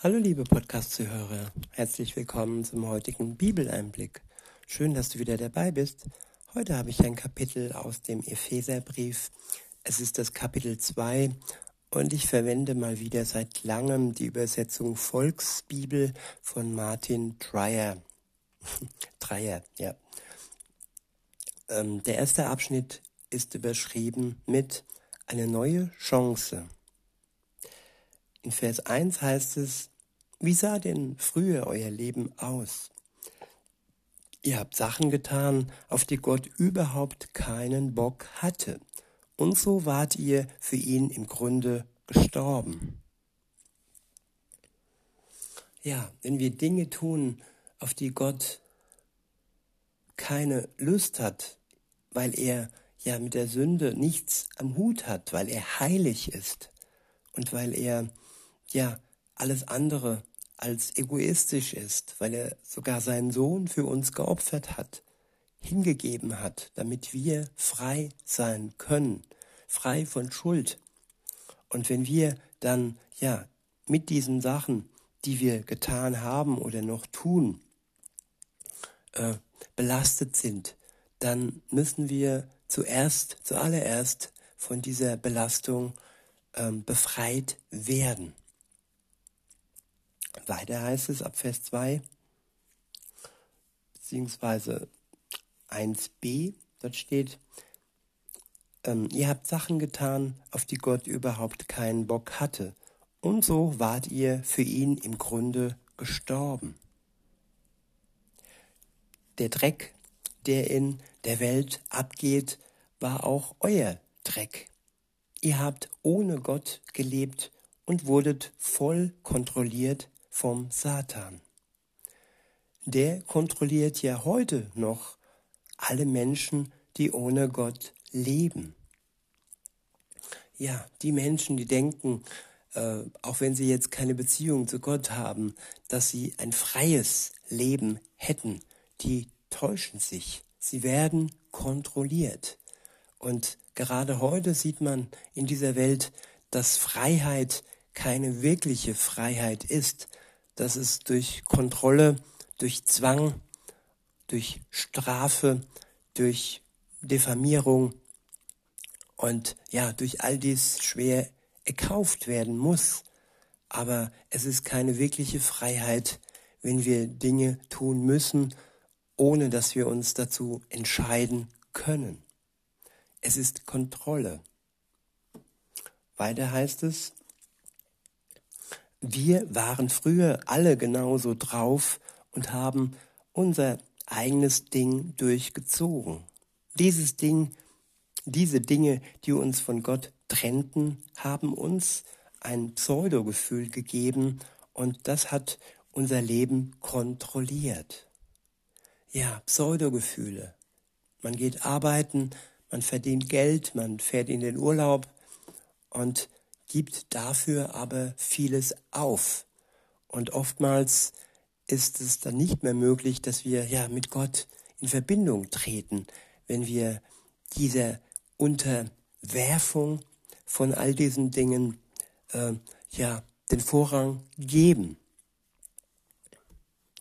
Hallo liebe Podcast-Zuhörer, herzlich willkommen zum heutigen Bibeleinblick. Schön, dass du wieder dabei bist. Heute habe ich ein Kapitel aus dem Epheserbrief. Es ist das Kapitel 2 und ich verwende mal wieder seit langem die Übersetzung Volksbibel von Martin Dreyer. Dreyer, ja. Ähm, der erste Abschnitt ist überschrieben mit eine neue Chance. In Vers 1 heißt es, wie sah denn früher euer Leben aus? Ihr habt Sachen getan, auf die Gott überhaupt keinen Bock hatte. Und so wart ihr für ihn im Grunde gestorben. Ja, wenn wir Dinge tun, auf die Gott keine Lust hat, weil er ja mit der Sünde nichts am Hut hat, weil er heilig ist und weil er ja alles andere als egoistisch ist, weil er sogar seinen Sohn für uns geopfert hat, hingegeben hat, damit wir frei sein können, frei von Schuld. Und wenn wir dann ja mit diesen Sachen, die wir getan haben oder noch tun, äh, belastet sind, dann müssen wir zuerst, zuallererst von dieser Belastung ähm, befreit werden. Weiter heißt es ab Vers 2, beziehungsweise 1b, dort steht, ähm, ihr habt Sachen getan, auf die Gott überhaupt keinen Bock hatte, und so wart ihr für ihn im Grunde gestorben. Der Dreck, der in der Welt abgeht, war auch euer Dreck. Ihr habt ohne Gott gelebt und wurdet voll kontrolliert vom Satan. Der kontrolliert ja heute noch alle Menschen, die ohne Gott leben. Ja, die Menschen, die denken, äh, auch wenn sie jetzt keine Beziehung zu Gott haben, dass sie ein freies Leben hätten, die täuschen sich. Sie werden kontrolliert. Und gerade heute sieht man in dieser Welt, dass Freiheit keine wirkliche Freiheit ist, dass es durch Kontrolle, durch Zwang, durch Strafe, durch Diffamierung und ja, durch all dies schwer erkauft werden muss. Aber es ist keine wirkliche Freiheit, wenn wir Dinge tun müssen, ohne dass wir uns dazu entscheiden können. Es ist Kontrolle. Weiter heißt es, wir waren früher alle genauso drauf und haben unser eigenes Ding durchgezogen. Dieses Ding, diese Dinge, die uns von Gott trennten, haben uns ein Pseudogefühl gegeben und das hat unser Leben kontrolliert. Ja, Pseudogefühle. Man geht arbeiten, man verdient Geld, man fährt in den Urlaub und gibt dafür aber vieles auf. Und oftmals ist es dann nicht mehr möglich, dass wir ja mit Gott in Verbindung treten, wenn wir dieser Unterwerfung von all diesen Dingen äh, ja den Vorrang geben.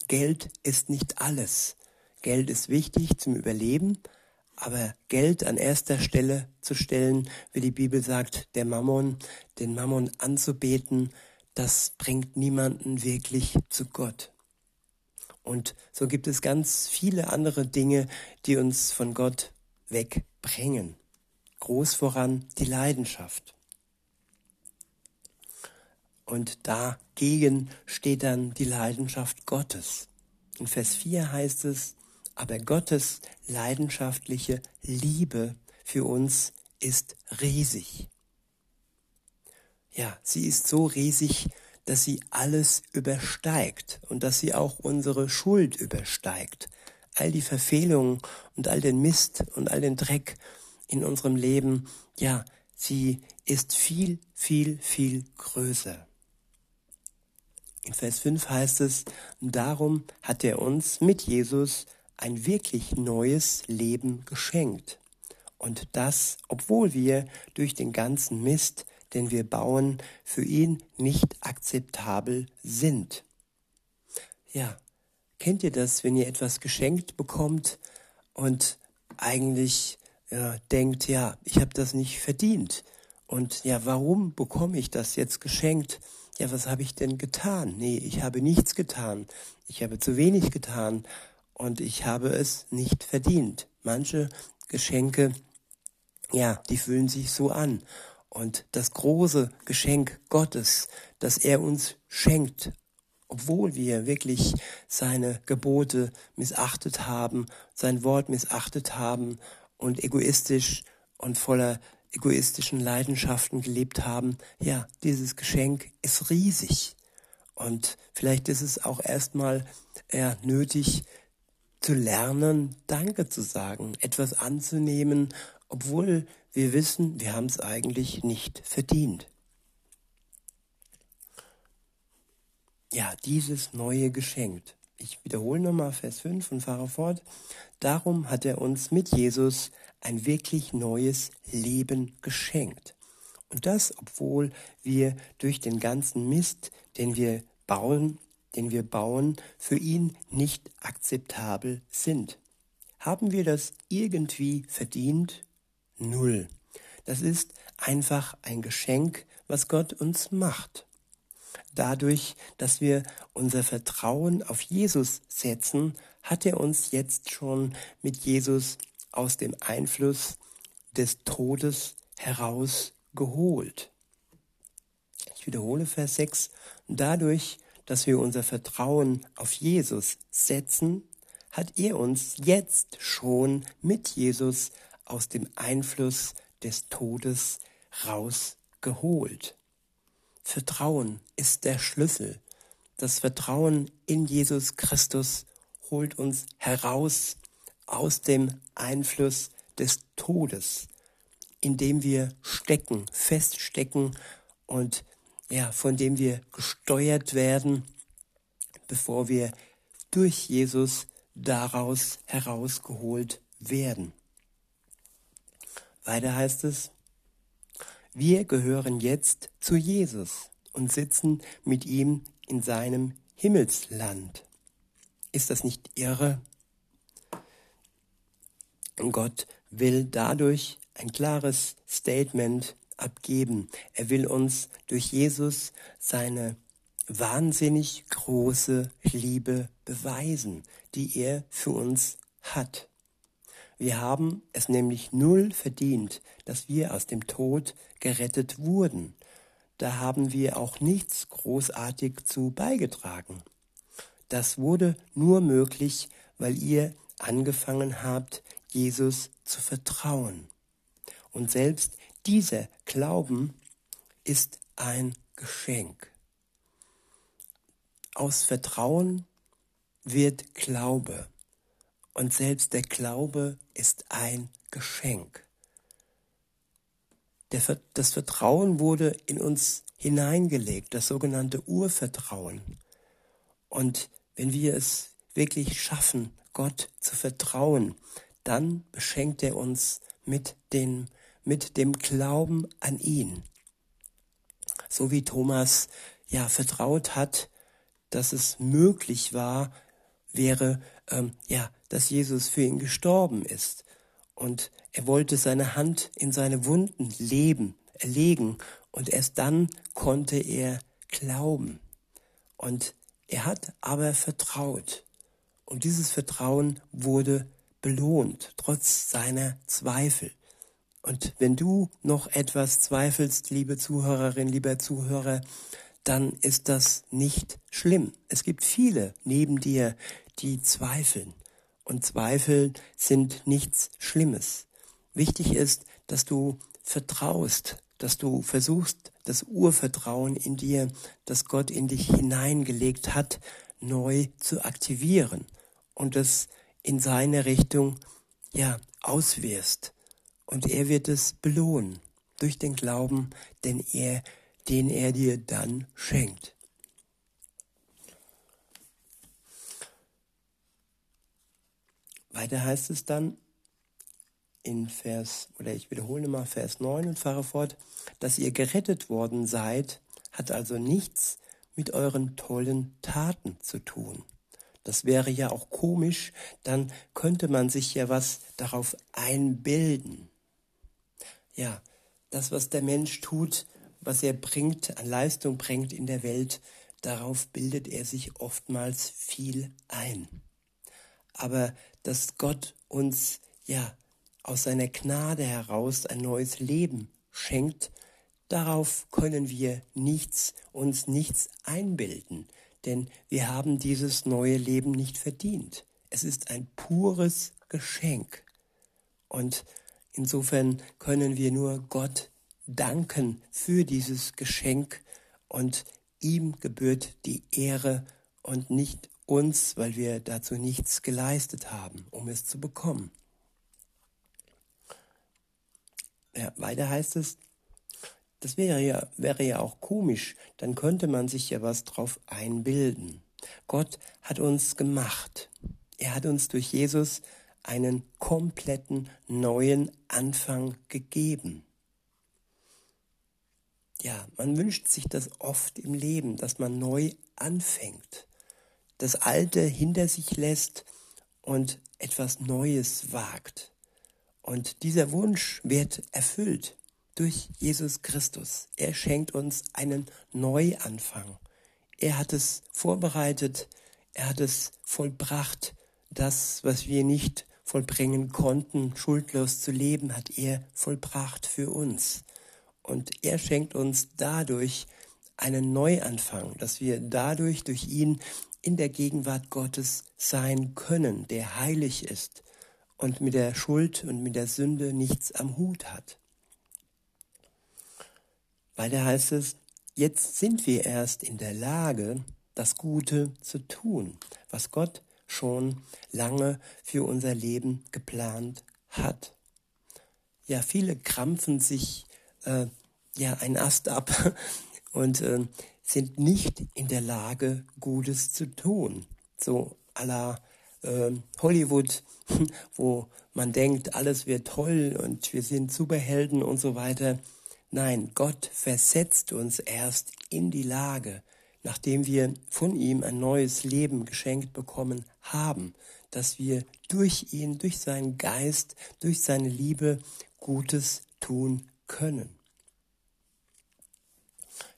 Geld ist nicht alles. Geld ist wichtig zum Überleben, aber Geld an erster Stelle zu stellen, wie die Bibel sagt, der Mammon, den Mammon anzubeten, das bringt niemanden wirklich zu Gott. Und so gibt es ganz viele andere Dinge, die uns von Gott wegbringen. Groß voran die Leidenschaft. Und dagegen steht dann die Leidenschaft Gottes. In Vers 4 heißt es, aber Gottes leidenschaftliche Liebe für uns ist riesig. Ja, sie ist so riesig, dass sie alles übersteigt und dass sie auch unsere Schuld übersteigt. All die Verfehlungen und all den Mist und all den Dreck in unserem Leben, ja, sie ist viel, viel, viel größer. In Vers 5 heißt es, darum hat er uns mit Jesus ein wirklich neues Leben geschenkt. Und das, obwohl wir durch den ganzen Mist, den wir bauen, für ihn nicht akzeptabel sind. Ja, kennt ihr das, wenn ihr etwas geschenkt bekommt und eigentlich ja, denkt, ja, ich habe das nicht verdient. Und ja, warum bekomme ich das jetzt geschenkt? Ja, was habe ich denn getan? Nee, ich habe nichts getan. Ich habe zu wenig getan und ich habe es nicht verdient. Manche Geschenke, ja, die fühlen sich so an. Und das große Geschenk Gottes, das er uns schenkt, obwohl wir wirklich seine Gebote missachtet haben, sein Wort missachtet haben und egoistisch und voller egoistischen Leidenschaften gelebt haben, ja, dieses Geschenk ist riesig. Und vielleicht ist es auch erstmal eher nötig zu lernen, Danke zu sagen, etwas anzunehmen, obwohl wir wissen, wir haben es eigentlich nicht verdient. Ja, dieses neue Geschenk. Ich wiederhole nochmal Vers 5 und fahre fort. Darum hat er uns mit Jesus ein wirklich neues Leben geschenkt. Und das, obwohl wir durch den ganzen Mist, den wir bauen, den wir bauen, für ihn nicht akzeptabel sind. Haben wir das irgendwie verdient? Null. Das ist einfach ein Geschenk, was Gott uns macht. Dadurch, dass wir unser Vertrauen auf Jesus setzen, hat er uns jetzt schon mit Jesus aus dem Einfluss des Todes herausgeholt. Ich wiederhole Vers 6. Dadurch, dass wir unser Vertrauen auf Jesus setzen, hat er uns jetzt schon mit Jesus aus dem Einfluss des Todes rausgeholt. Vertrauen ist der Schlüssel. Das Vertrauen in Jesus Christus holt uns heraus aus dem Einfluss des Todes, in dem wir stecken, feststecken und ja, von dem wir gesteuert werden, bevor wir durch Jesus daraus herausgeholt werden. Weiter heißt es, wir gehören jetzt zu Jesus und sitzen mit ihm in seinem Himmelsland. Ist das nicht irre? Gott will dadurch ein klares Statement abgeben. Er will uns durch Jesus seine wahnsinnig große Liebe beweisen, die er für uns hat. Wir haben es nämlich null verdient, dass wir aus dem Tod gerettet wurden. Da haben wir auch nichts großartig zu beigetragen. Das wurde nur möglich, weil ihr angefangen habt, Jesus zu vertrauen. Und selbst dieser Glauben ist ein Geschenk. Aus Vertrauen wird Glaube. Und selbst der Glaube ist ein Geschenk. Der, das Vertrauen wurde in uns hineingelegt, das sogenannte Urvertrauen. Und wenn wir es wirklich schaffen, Gott zu vertrauen, dann beschenkt er uns mit dem, mit dem Glauben an ihn. So wie Thomas ja vertraut hat, dass es möglich war, wäre, ähm, ja, dass Jesus für ihn gestorben ist. Und er wollte seine Hand in seine Wunden leben, erlegen. Und erst dann konnte er glauben. Und er hat aber vertraut. Und dieses Vertrauen wurde belohnt, trotz seiner Zweifel. Und wenn du noch etwas zweifelst, liebe Zuhörerin, lieber Zuhörer, dann ist das nicht schlimm. Es gibt viele neben dir, die zweifeln. Und Zweifel sind nichts Schlimmes. Wichtig ist, dass du vertraust, dass du versuchst, das Urvertrauen in dir, das Gott in dich hineingelegt hat, neu zu aktivieren und es in seine Richtung ja auswirst und er wird es belohnen durch den Glauben, den er den er dir dann schenkt. Weiter heißt es dann in Vers, oder ich wiederhole mal Vers 9 und fahre fort, dass ihr gerettet worden seid, hat also nichts mit euren tollen Taten zu tun. Das wäre ja auch komisch, dann könnte man sich ja was darauf einbilden. Ja, das, was der Mensch tut, was er bringt, an Leistung bringt in der Welt, darauf bildet er sich oftmals viel ein. Aber dass Gott uns ja aus seiner Gnade heraus ein neues Leben schenkt, darauf können wir nichts, uns nichts einbilden, denn wir haben dieses neue Leben nicht verdient. Es ist ein pures Geschenk. Und insofern können wir nur Gott danken für dieses Geschenk und ihm gebührt die Ehre und nicht uns, weil wir dazu nichts geleistet haben, um es zu bekommen. Ja, weiter heißt es, das wäre ja, wäre ja auch komisch, dann könnte man sich ja was drauf einbilden. Gott hat uns gemacht. Er hat uns durch Jesus einen kompletten neuen Anfang gegeben. Ja, man wünscht sich das oft im Leben, dass man neu anfängt, das Alte hinter sich lässt und etwas Neues wagt. Und dieser Wunsch wird erfüllt durch Jesus Christus. Er schenkt uns einen Neuanfang. Er hat es vorbereitet, er hat es vollbracht. Das, was wir nicht vollbringen konnten, schuldlos zu leben, hat er vollbracht für uns. Und er schenkt uns dadurch einen Neuanfang, dass wir dadurch durch ihn in der Gegenwart Gottes sein können, der heilig ist, und mit der Schuld und mit der Sünde nichts am Hut hat. Weiter heißt es, jetzt sind wir erst in der Lage, das Gute zu tun, was Gott schon lange für unser Leben geplant hat. Ja, viele krampfen sich äh, ja ein Ast ab und äh, sind nicht in der Lage, Gutes zu tun. So à la äh, Hollywood, wo man denkt, alles wird toll und wir sind Superhelden und so weiter. Nein, Gott versetzt uns erst in die Lage, nachdem wir von ihm ein neues Leben geschenkt bekommen haben, dass wir durch ihn, durch seinen Geist, durch seine Liebe Gutes tun können.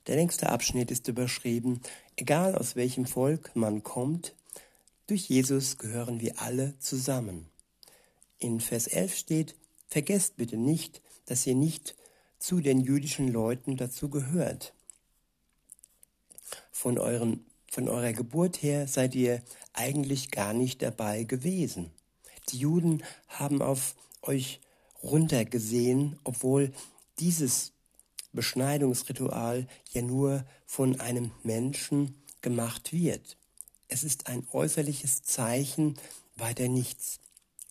Der nächste Abschnitt ist überschrieben, egal aus welchem Volk man kommt, durch Jesus gehören wir alle zusammen. In Vers 11 steht, vergesst bitte nicht, dass ihr nicht zu den jüdischen Leuten dazu gehört. Von, euren, von eurer Geburt her seid ihr eigentlich gar nicht dabei gewesen. Die Juden haben auf euch runtergesehen, obwohl dieses Beschneidungsritual ja nur von einem Menschen gemacht wird. Es ist ein äußerliches Zeichen, weiter nichts.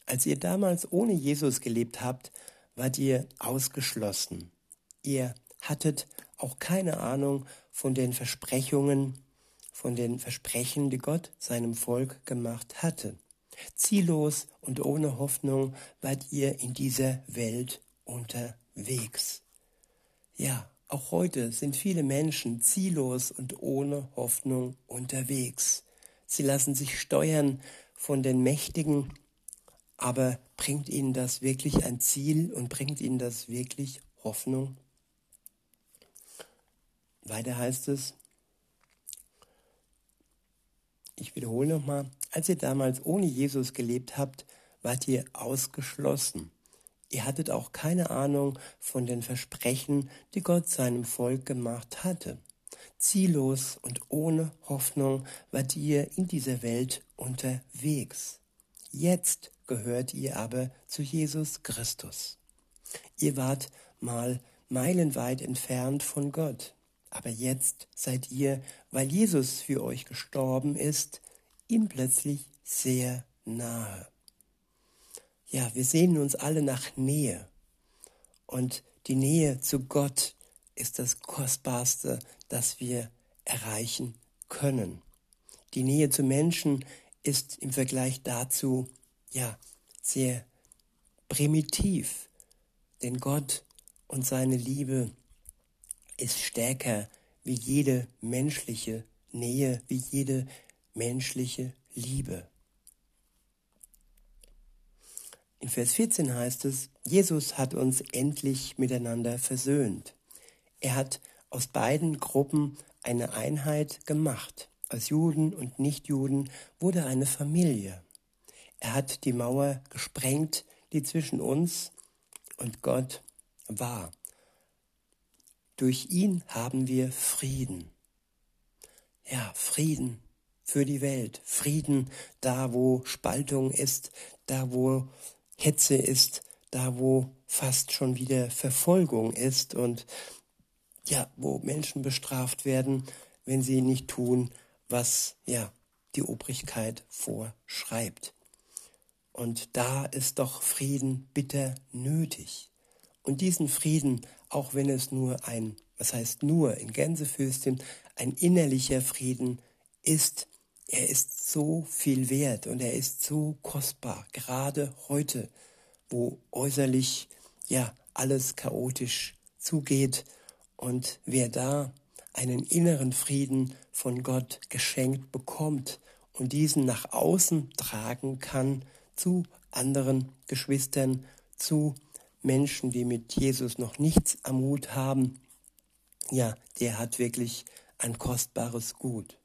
Als ihr damals ohne Jesus gelebt habt, wart ihr ausgeschlossen. Ihr hattet auch keine Ahnung von den Versprechungen, von den Versprechen, die Gott seinem Volk gemacht hatte. Ziellos und ohne Hoffnung wart ihr in dieser Welt unterwegs. Ja, auch heute sind viele Menschen ziellos und ohne Hoffnung unterwegs. Sie lassen sich steuern von den Mächtigen, aber bringt ihnen das wirklich ein Ziel und bringt ihnen das wirklich Hoffnung? Weiter heißt es, ich wiederhole nochmal, als ihr damals ohne Jesus gelebt habt, wart ihr ausgeschlossen. Ihr hattet auch keine Ahnung von den Versprechen, die Gott seinem Volk gemacht hatte. Ziellos und ohne Hoffnung wart ihr in dieser Welt unterwegs. Jetzt gehört ihr aber zu Jesus Christus. Ihr wart mal meilenweit entfernt von Gott, aber jetzt seid ihr, weil Jesus für euch gestorben ist, ihm plötzlich sehr nahe. Ja, wir sehnen uns alle nach Nähe und die Nähe zu Gott ist das Kostbarste, das wir erreichen können. Die Nähe zu Menschen ist im Vergleich dazu ja sehr primitiv, denn Gott und seine Liebe ist stärker wie jede menschliche Nähe, wie jede menschliche Liebe. In Vers 14 heißt es, Jesus hat uns endlich miteinander versöhnt. Er hat aus beiden Gruppen eine Einheit gemacht. Aus Juden und Nichtjuden wurde eine Familie. Er hat die Mauer gesprengt, die zwischen uns und Gott war. Durch ihn haben wir Frieden. Ja, Frieden für die Welt. Frieden da, wo Spaltung ist, da, wo Hetze ist, da, wo fast schon wieder Verfolgung ist und ja, wo Menschen bestraft werden, wenn sie nicht tun, was ja die Obrigkeit vorschreibt. Und da ist doch Frieden bitter nötig. Und diesen Frieden, auch wenn es nur ein, was heißt nur in Gänsefüßchen, ein innerlicher Frieden ist, er ist so viel wert und er ist so kostbar, gerade heute, wo äußerlich ja alles chaotisch zugeht. Und wer da einen inneren Frieden von Gott geschenkt bekommt und diesen nach außen tragen kann zu anderen Geschwistern, zu Menschen, die mit Jesus noch nichts am Hut haben, ja, der hat wirklich ein kostbares Gut.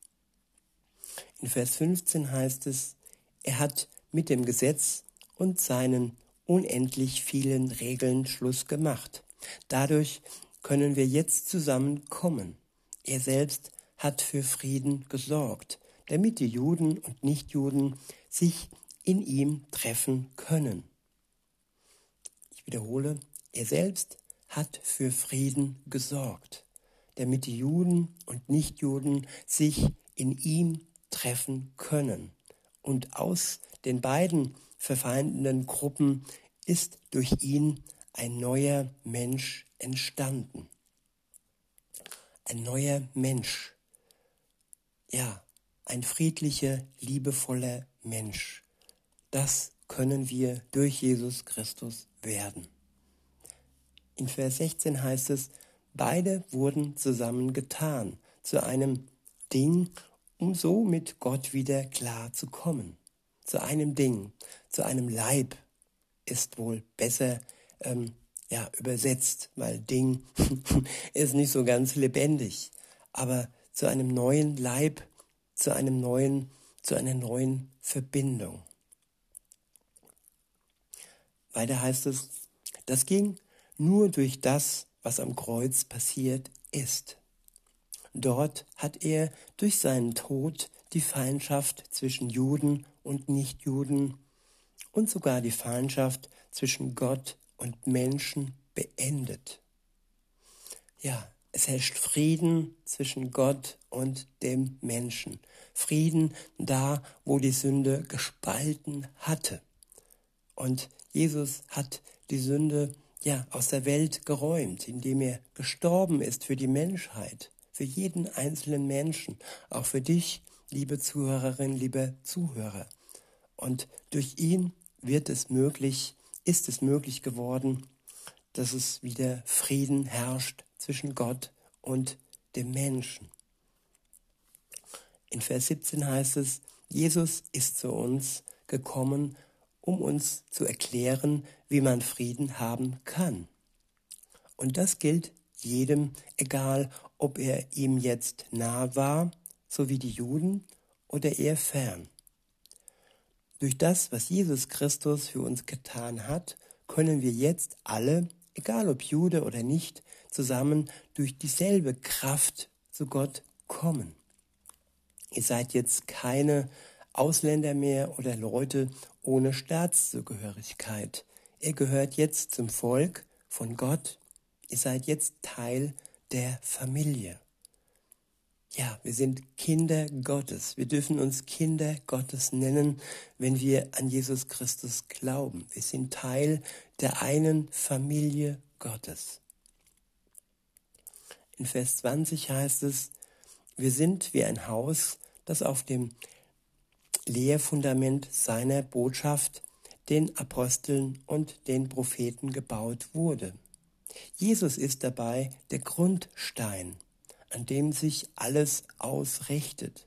In Vers 15 heißt es, er hat mit dem Gesetz und seinen unendlich vielen Regeln Schluss gemacht. Dadurch können wir jetzt zusammenkommen. Er selbst hat für Frieden gesorgt, damit die Juden und Nichtjuden sich in ihm treffen können. Ich wiederhole, er selbst hat für Frieden gesorgt, damit die Juden und Nichtjuden sich in ihm treffen können. Und aus den beiden verfeindenden Gruppen ist durch ihn ein neuer Mensch entstanden. Ein neuer Mensch. Ja, ein friedlicher, liebevoller Mensch. Das können wir durch Jesus Christus werden. In Vers 16 heißt es, beide wurden zusammengetan zu einem Ding, um so mit Gott wieder klar zu kommen. Zu einem Ding, zu einem Leib ist wohl besser ähm, ja, übersetzt, weil Ding ist nicht so ganz lebendig. Aber zu einem neuen Leib, zu einem neuen, zu einer neuen Verbindung. Weiter heißt es, das ging nur durch das, was am Kreuz passiert ist. Dort hat er durch seinen Tod die Feindschaft zwischen Juden und Nichtjuden und sogar die Feindschaft zwischen Gott und Menschen beendet. Ja, es herrscht Frieden zwischen Gott und dem Menschen. Frieden da, wo die Sünde gespalten hatte. Und Jesus hat die Sünde ja aus der Welt geräumt, indem er gestorben ist für die Menschheit, für jeden einzelnen Menschen, auch für dich, liebe Zuhörerin, liebe Zuhörer. Und durch ihn wird es möglich, ist es möglich geworden, dass es wieder Frieden herrscht zwischen Gott und dem Menschen. In Vers 17 heißt es, Jesus ist zu uns gekommen, um uns zu erklären, wie man Frieden haben kann. Und das gilt jedem, egal ob er ihm jetzt nah war, so wie die Juden, oder eher fern. Durch das, was Jesus Christus für uns getan hat, können wir jetzt alle, egal ob Jude oder nicht, zusammen durch dieselbe Kraft zu Gott kommen. Ihr seid jetzt keine Ausländer mehr oder Leute ohne Staatszugehörigkeit. Ihr gehört jetzt zum Volk von Gott. Ihr seid jetzt Teil der Familie. Ja, wir sind Kinder Gottes. Wir dürfen uns Kinder Gottes nennen, wenn wir an Jesus Christus glauben. Wir sind Teil der einen Familie Gottes. In Vers 20 heißt es, wir sind wie ein Haus, das auf dem Lehrfundament seiner Botschaft, den Aposteln und den Propheten gebaut wurde. Jesus ist dabei der Grundstein, an dem sich alles ausrichtet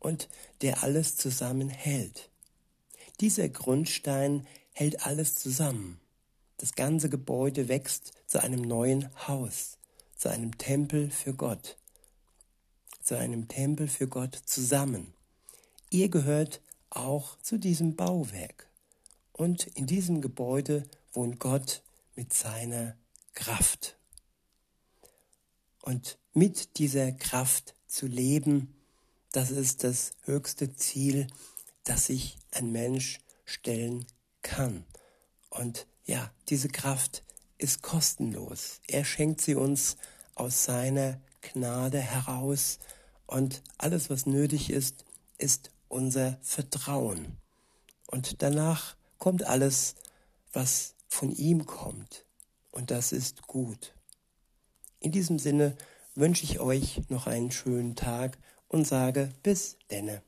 und der alles zusammenhält. Dieser Grundstein hält alles zusammen. Das ganze Gebäude wächst zu einem neuen Haus, zu einem Tempel für Gott, zu einem Tempel für Gott zusammen. Ihr gehört auch zu diesem Bauwerk. Und in diesem Gebäude wohnt Gott mit seiner Kraft. Und mit dieser Kraft zu leben, das ist das höchste Ziel, das sich ein Mensch stellen kann. Und ja, diese Kraft ist kostenlos. Er schenkt sie uns aus seiner Gnade heraus und alles, was nötig ist, ist unser Vertrauen. Und danach kommt alles, was von ihm kommt. Und das ist gut. In diesem Sinne wünsche ich euch noch einen schönen Tag und sage bis denne.